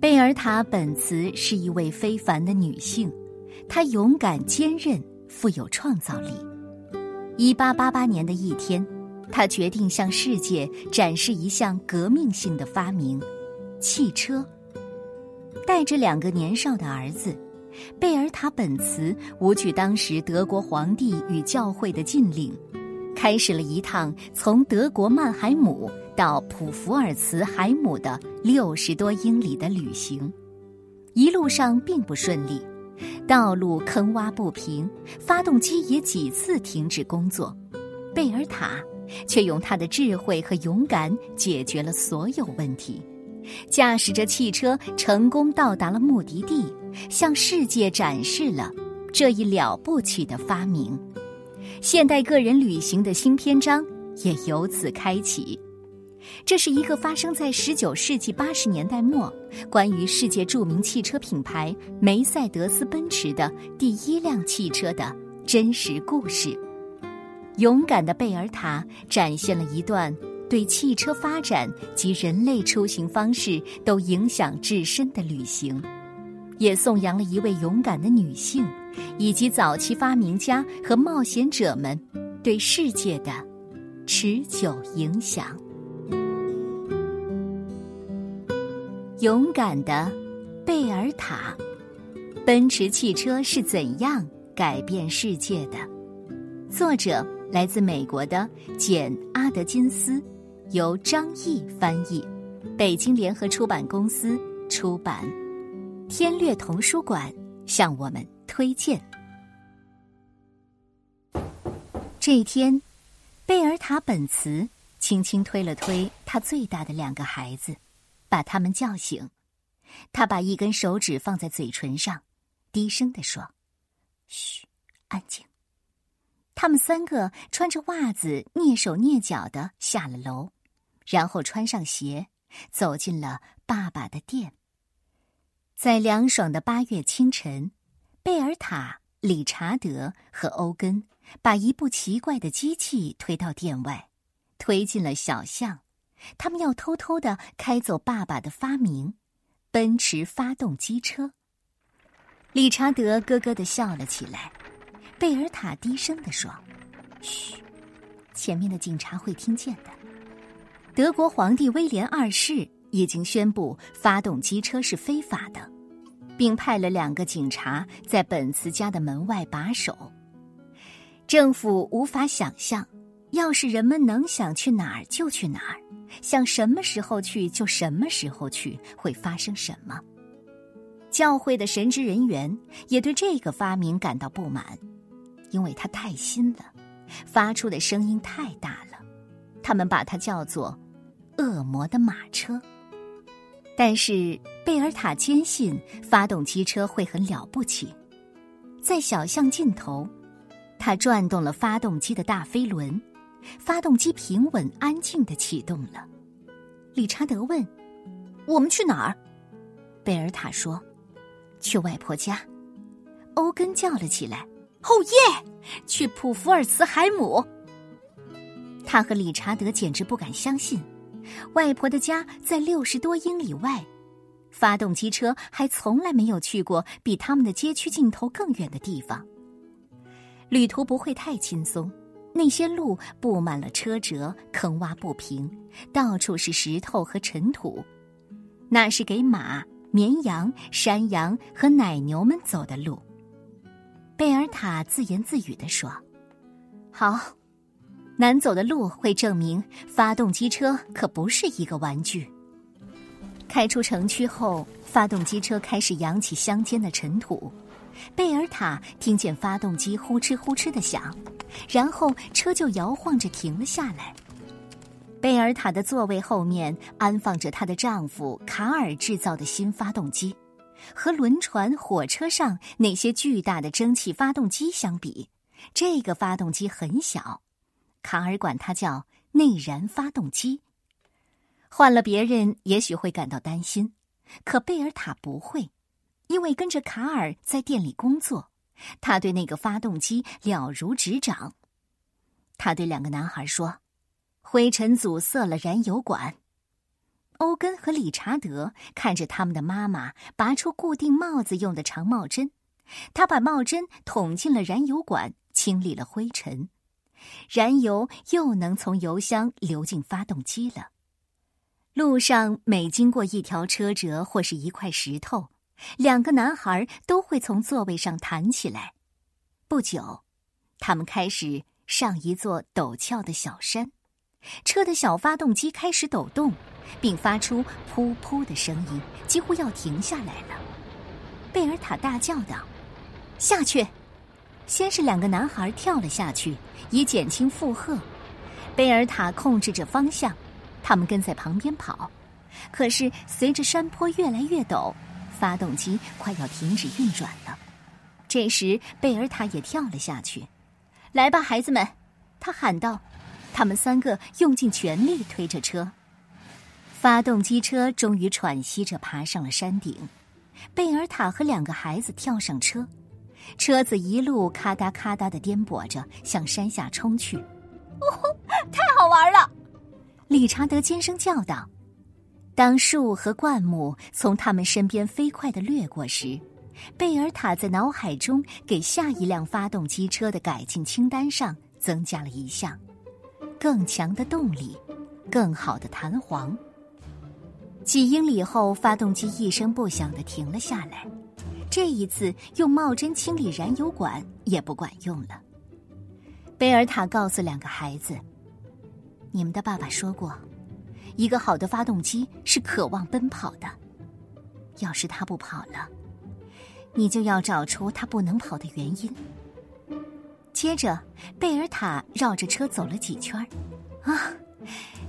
贝尔塔·本茨是一位非凡的女性，她勇敢、坚韧、富有创造力。一八八八年的一天，她决定向世界展示一项革命性的发明——汽车。带着两个年少的儿子，贝尔塔·本茨无惧当时德国皇帝与教会的禁令，开始了一趟从德国曼海姆。到普福尔茨海姆的六十多英里的旅行，一路上并不顺利，道路坑洼不平，发动机也几次停止工作。贝尔塔却用他的智慧和勇敢解决了所有问题，驾驶着汽车成功到达了目的地，向世界展示了这一了不起的发明。现代个人旅行的新篇章也由此开启。这是一个发生在十九世纪八十年代末，关于世界著名汽车品牌梅赛德斯奔驰的第一辆汽车的真实故事。勇敢的贝尔塔展现了一段对汽车发展及人类出行方式都影响至深的旅行，也颂扬了一位勇敢的女性，以及早期发明家和冒险者们对世界的持久影响。勇敢的贝尔塔，奔驰汽车是怎样改变世界的？作者来自美国的简·阿德金斯，由张毅翻译，北京联合出版公司出版。天略童书馆向我们推荐。这一天，贝尔塔·本茨轻轻推了推他最大的两个孩子。把他们叫醒，他把一根手指放在嘴唇上，低声地说：“嘘，安静。”他们三个穿着袜子，蹑手蹑脚的下了楼，然后穿上鞋，走进了爸爸的店。在凉爽的八月清晨，贝尔塔、理查德和欧根把一部奇怪的机器推到店外，推进了小巷。他们要偷偷的开走爸爸的发明——奔驰发动机车。理查德咯咯的笑了起来。贝尔塔低声的说：“嘘，前面的警察会听见的。德国皇帝威廉二世已经宣布发动机车是非法的，并派了两个警察在本茨家的门外把守。政府无法想象，要是人们能想去哪儿就去哪儿。”想什么时候去就什么时候去，会发生什么？教会的神职人员也对这个发明感到不满，因为它太新了，发出的声音太大了。他们把它叫做“恶魔的马车”。但是贝尔塔坚信发动机车会很了不起。在小巷尽头，他转动了发动机的大飞轮。发动机平稳安静的启动了。理查德问：“我们去哪儿？”贝尔塔说：“去外婆家。”欧根叫了起来：“哦耶！去普福尔茨海姆！”他和理查德简直不敢相信，外婆的家在六十多英里外，发动机车还从来没有去过比他们的街区尽头更远的地方。旅途不会太轻松。那些路布满了车辙，坑洼不平，到处是石头和尘土。那是给马、绵羊、山羊和奶牛们走的路。贝尔塔自言自语地说：“好，难走的路会证明发动机车可不是一个玩具。”开出城区后，发动机车开始扬起乡间的尘土。贝尔塔听见发动机呼哧呼哧的响。然后车就摇晃着停了下来。贝尔塔的座位后面安放着她的丈夫卡尔制造的新发动机，和轮船、火车上那些巨大的蒸汽发动机相比，这个发动机很小。卡尔管它叫内燃发动机。换了别人也许会感到担心，可贝尔塔不会，因为跟着卡尔在店里工作。他对那个发动机了如指掌。他对两个男孩说：“灰尘阻塞了燃油管。”欧根和理查德看着他们的妈妈拔出固定帽子用的长帽针，他把帽针捅进了燃油管，清理了灰尘，燃油又能从油箱流进发动机了。路上每经过一条车辙或是一块石头，两个男孩都会从座位上弹起来。不久，他们开始上一座陡峭的小山，车的小发动机开始抖动。并发出噗噗的声音，几乎要停下来了。贝尔塔大叫道：“下去！”先是两个男孩跳了下去，以减轻负荷。贝尔塔控制着方向，他们跟在旁边跑。可是随着山坡越来越陡，发动机快要停止运转了。这时，贝尔塔也跳了下去。“来吧，孩子们！”他喊道。他们三个用尽全力推着车。发动机车终于喘息着爬上了山顶，贝尔塔和两个孩子跳上车，车子一路咔嗒咔嗒的颠簸着向山下冲去。哦，太好玩了！理查德尖声叫道。当树和灌木从他们身边飞快的掠过时，贝尔塔在脑海中给下一辆发动机车的改进清单上增加了一项：更强的动力，更好的弹簧。几英里后，发动机一声不响的停了下来。这一次，用帽针清理燃油管也不管用了。贝尔塔告诉两个孩子：“你们的爸爸说过，一个好的发动机是渴望奔跑的。要是他不跑了，你就要找出他不能跑的原因。”接着，贝尔塔绕着车走了几圈啊，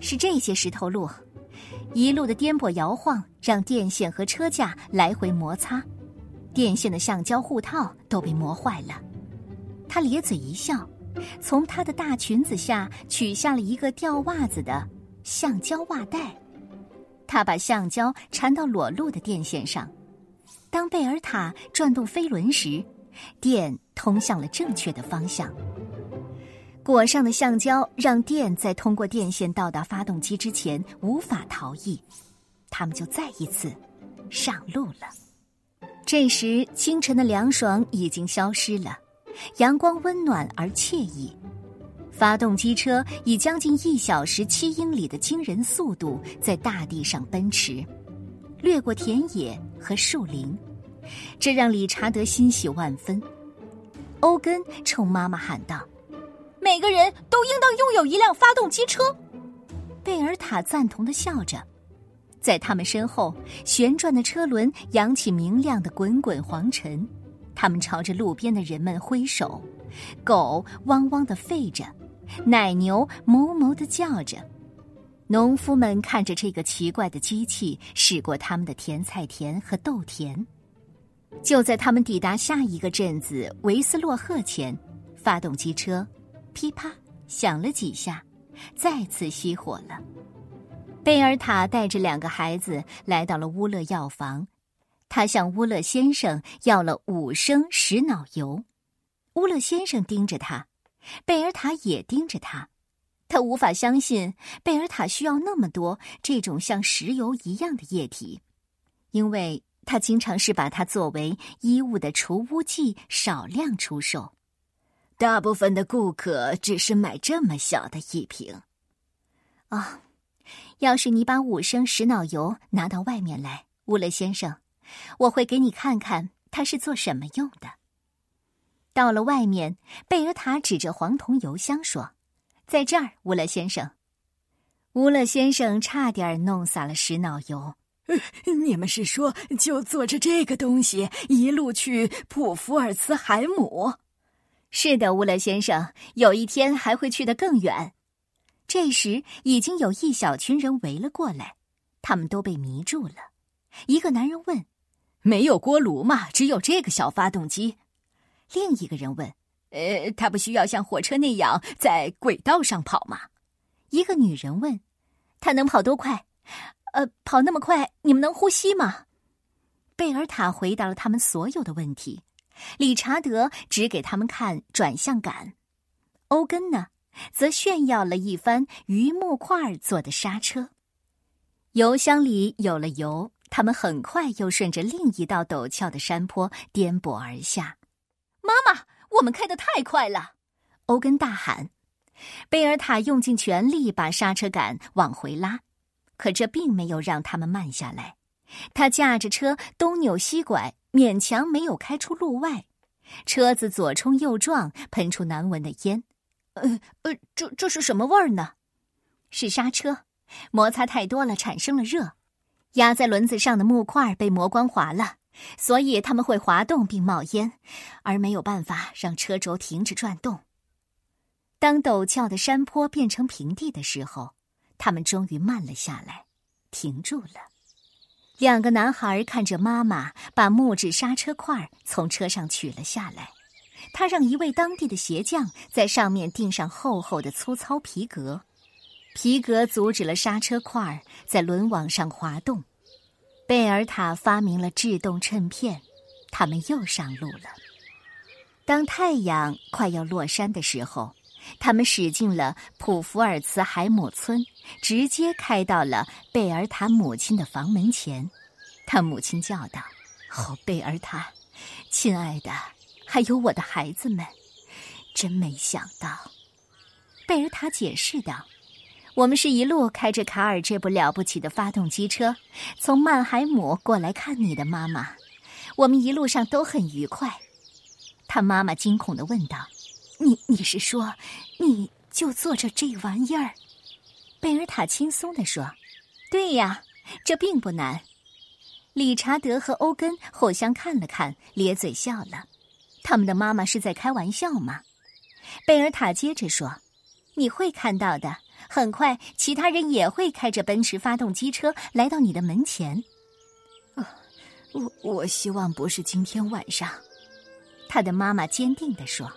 是这些石头路。一路的颠簸摇晃，让电线和车架来回摩擦，电线的橡胶护套都被磨坏了。他咧嘴一笑，从她的大裙子下取下了一个吊袜子的橡胶袜带。他把橡胶缠到裸露的电线上。当贝尔塔转动飞轮时，电通向了正确的方向。裹上的橡胶让电在通过电线到达发动机之前无法逃逸，他们就再一次上路了。这时，清晨的凉爽已经消失了，阳光温暖而惬意。发动机车以将近一小时七英里的惊人速度在大地上奔驰，掠过田野和树林，这让理查德欣喜万分。欧根冲妈妈喊道。每个人都应当拥有一辆发动机车。贝尔塔赞同的笑着，在他们身后，旋转的车轮扬起明亮的滚滚黄尘。他们朝着路边的人们挥手，狗汪汪的吠着，奶牛哞哞的叫着。农夫们看着这个奇怪的机器驶过他们的甜菜田和豆田。就在他们抵达下一个镇子维斯洛赫前，发动机车。噼啪响了几下，再次熄火了。贝尔塔带着两个孩子来到了乌勒药房，他向乌勒先生要了五升石脑油。乌勒先生盯着他，贝尔塔也盯着他。他无法相信贝尔塔需要那么多这种像石油一样的液体，因为他经常是把它作为衣物的除污剂少量出售。大部分的顾客只是买这么小的一瓶。哦，要是你把五升石脑油拿到外面来，乌勒先生，我会给你看看它是做什么用的。到了外面，贝尔塔指着黄铜油箱说：“在这儿，乌勒先生。”乌勒先生差点弄洒了石脑油。你们是说，就坐着这个东西一路去普福尔茨海姆？是的，乌勒先生，有一天还会去得更远。这时，已经有一小群人围了过来，他们都被迷住了。一个男人问：“没有锅炉嘛？只有这个小发动机？”另一个人问：“呃，它不需要像火车那样在轨道上跑吗？”一个女人问：“它能跑多快？呃，跑那么快，你们能呼吸吗？”贝尔塔回答了他们所有的问题。理查德只给他们看转向杆，欧根呢，则炫耀了一番榆木块做的刹车。油箱里有了油，他们很快又顺着另一道陡峭的山坡颠簸而下。妈妈，我们开得太快了！欧根大喊。贝尔塔用尽全力把刹车杆往回拉，可这并没有让他们慢下来。他驾着车东扭西拐，勉强没有开出路外。车子左冲右撞，喷出难闻的烟。呃呃，这这是什么味儿呢？是刹车，摩擦太多了，产生了热。压在轮子上的木块被磨光滑了，所以它们会滑动并冒烟，而没有办法让车轴停止转动。当陡峭的山坡变成平地的时候，他们终于慢了下来，停住了。两个男孩看着妈妈把木质刹车块从车上取了下来，他让一位当地的鞋匠在上面钉上厚厚的粗糙皮革，皮革阻止了刹车块在轮网上滑动。贝尔塔发明了制动衬片，他们又上路了。当太阳快要落山的时候。他们驶进了普福尔茨海姆村，直接开到了贝尔塔母亲的房门前。他母亲叫道：“哦，贝尔塔，亲爱的，还有我的孩子们，真没想到。”贝尔塔解释道：“我们是一路开着卡尔这部了不起的发动机车，从曼海姆过来看你的妈妈。我们一路上都很愉快。”他妈妈惊恐的问道。你你是说，你就坐着这玩意儿？贝尔塔轻松地说：“对呀，这并不难。”理查德和欧根互相看了看，咧嘴笑了。他们的妈妈是在开玩笑吗？贝尔塔接着说：“你会看到的，很快其他人也会开着奔驰发动机车来到你的门前。”啊，我我希望不是今天晚上。”他的妈妈坚定地说。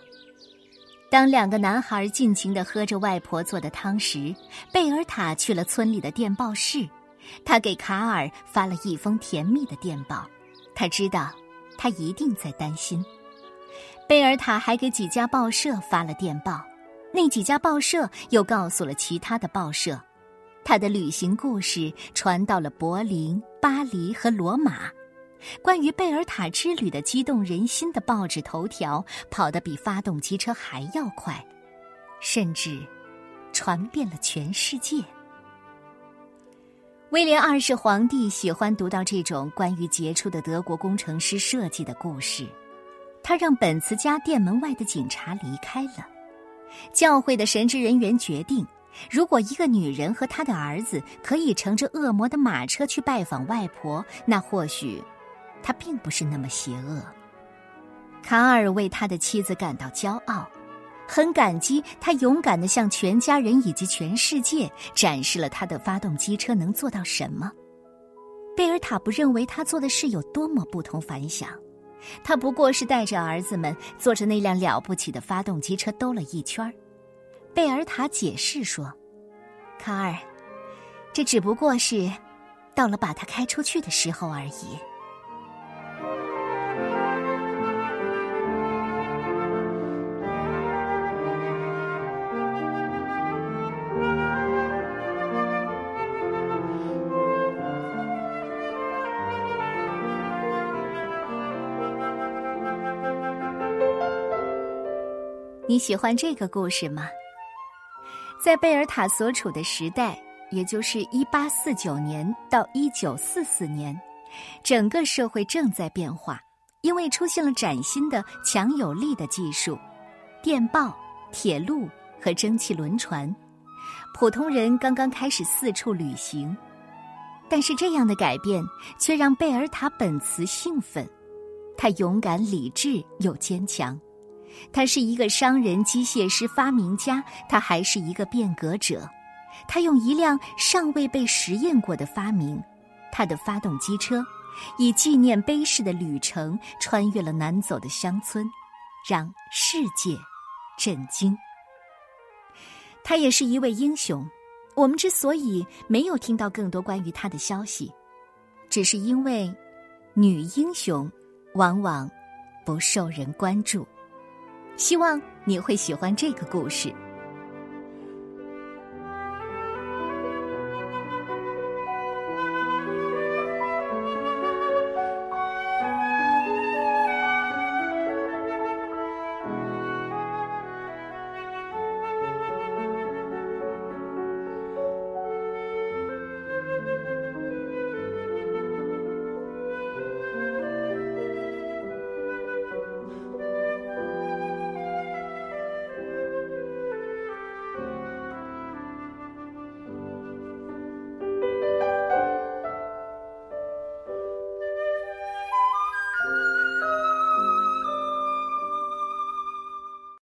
当两个男孩尽情地喝着外婆做的汤时，贝尔塔去了村里的电报室。他给卡尔发了一封甜蜜的电报。他知道，他一定在担心。贝尔塔还给几家报社发了电报，那几家报社又告诉了其他的报社，他的旅行故事传到了柏林、巴黎和罗马。关于贝尔塔之旅的激动人心的报纸头条，跑得比发动机车还要快，甚至传遍了全世界。威廉二世皇帝喜欢读到这种关于杰出的德国工程师设计的故事，他让本茨家店门外的警察离开了。教会的神职人员决定，如果一个女人和她的儿子可以乘着恶魔的马车去拜访外婆，那或许。他并不是那么邪恶。卡尔为他的妻子感到骄傲，很感激他勇敢的向全家人以及全世界展示了他的发动机车能做到什么。贝尔塔不认为他做的事有多么不同凡响，他不过是带着儿子们坐着那辆了不起的发动机车兜了一圈贝尔塔解释说：“卡尔，这只不过是到了把它开出去的时候而已。”你喜欢这个故事吗？在贝尔塔所处的时代，也就是一八四九年到一九四四年，整个社会正在变化，因为出现了崭新的、强有力的技术——电报、铁路和蒸汽轮船。普通人刚刚开始四处旅行，但是这样的改变却让贝尔塔本茨兴奋。他勇敢、理智又坚强。他是一个商人、机械师、发明家，他还是一个变革者。他用一辆尚未被实验过的发明——他的发动机车，以纪念碑式的旅程穿越了难走的乡村，让世界震惊。他也是一位英雄。我们之所以没有听到更多关于他的消息，只是因为女英雄往往不受人关注。希望你会喜欢这个故事。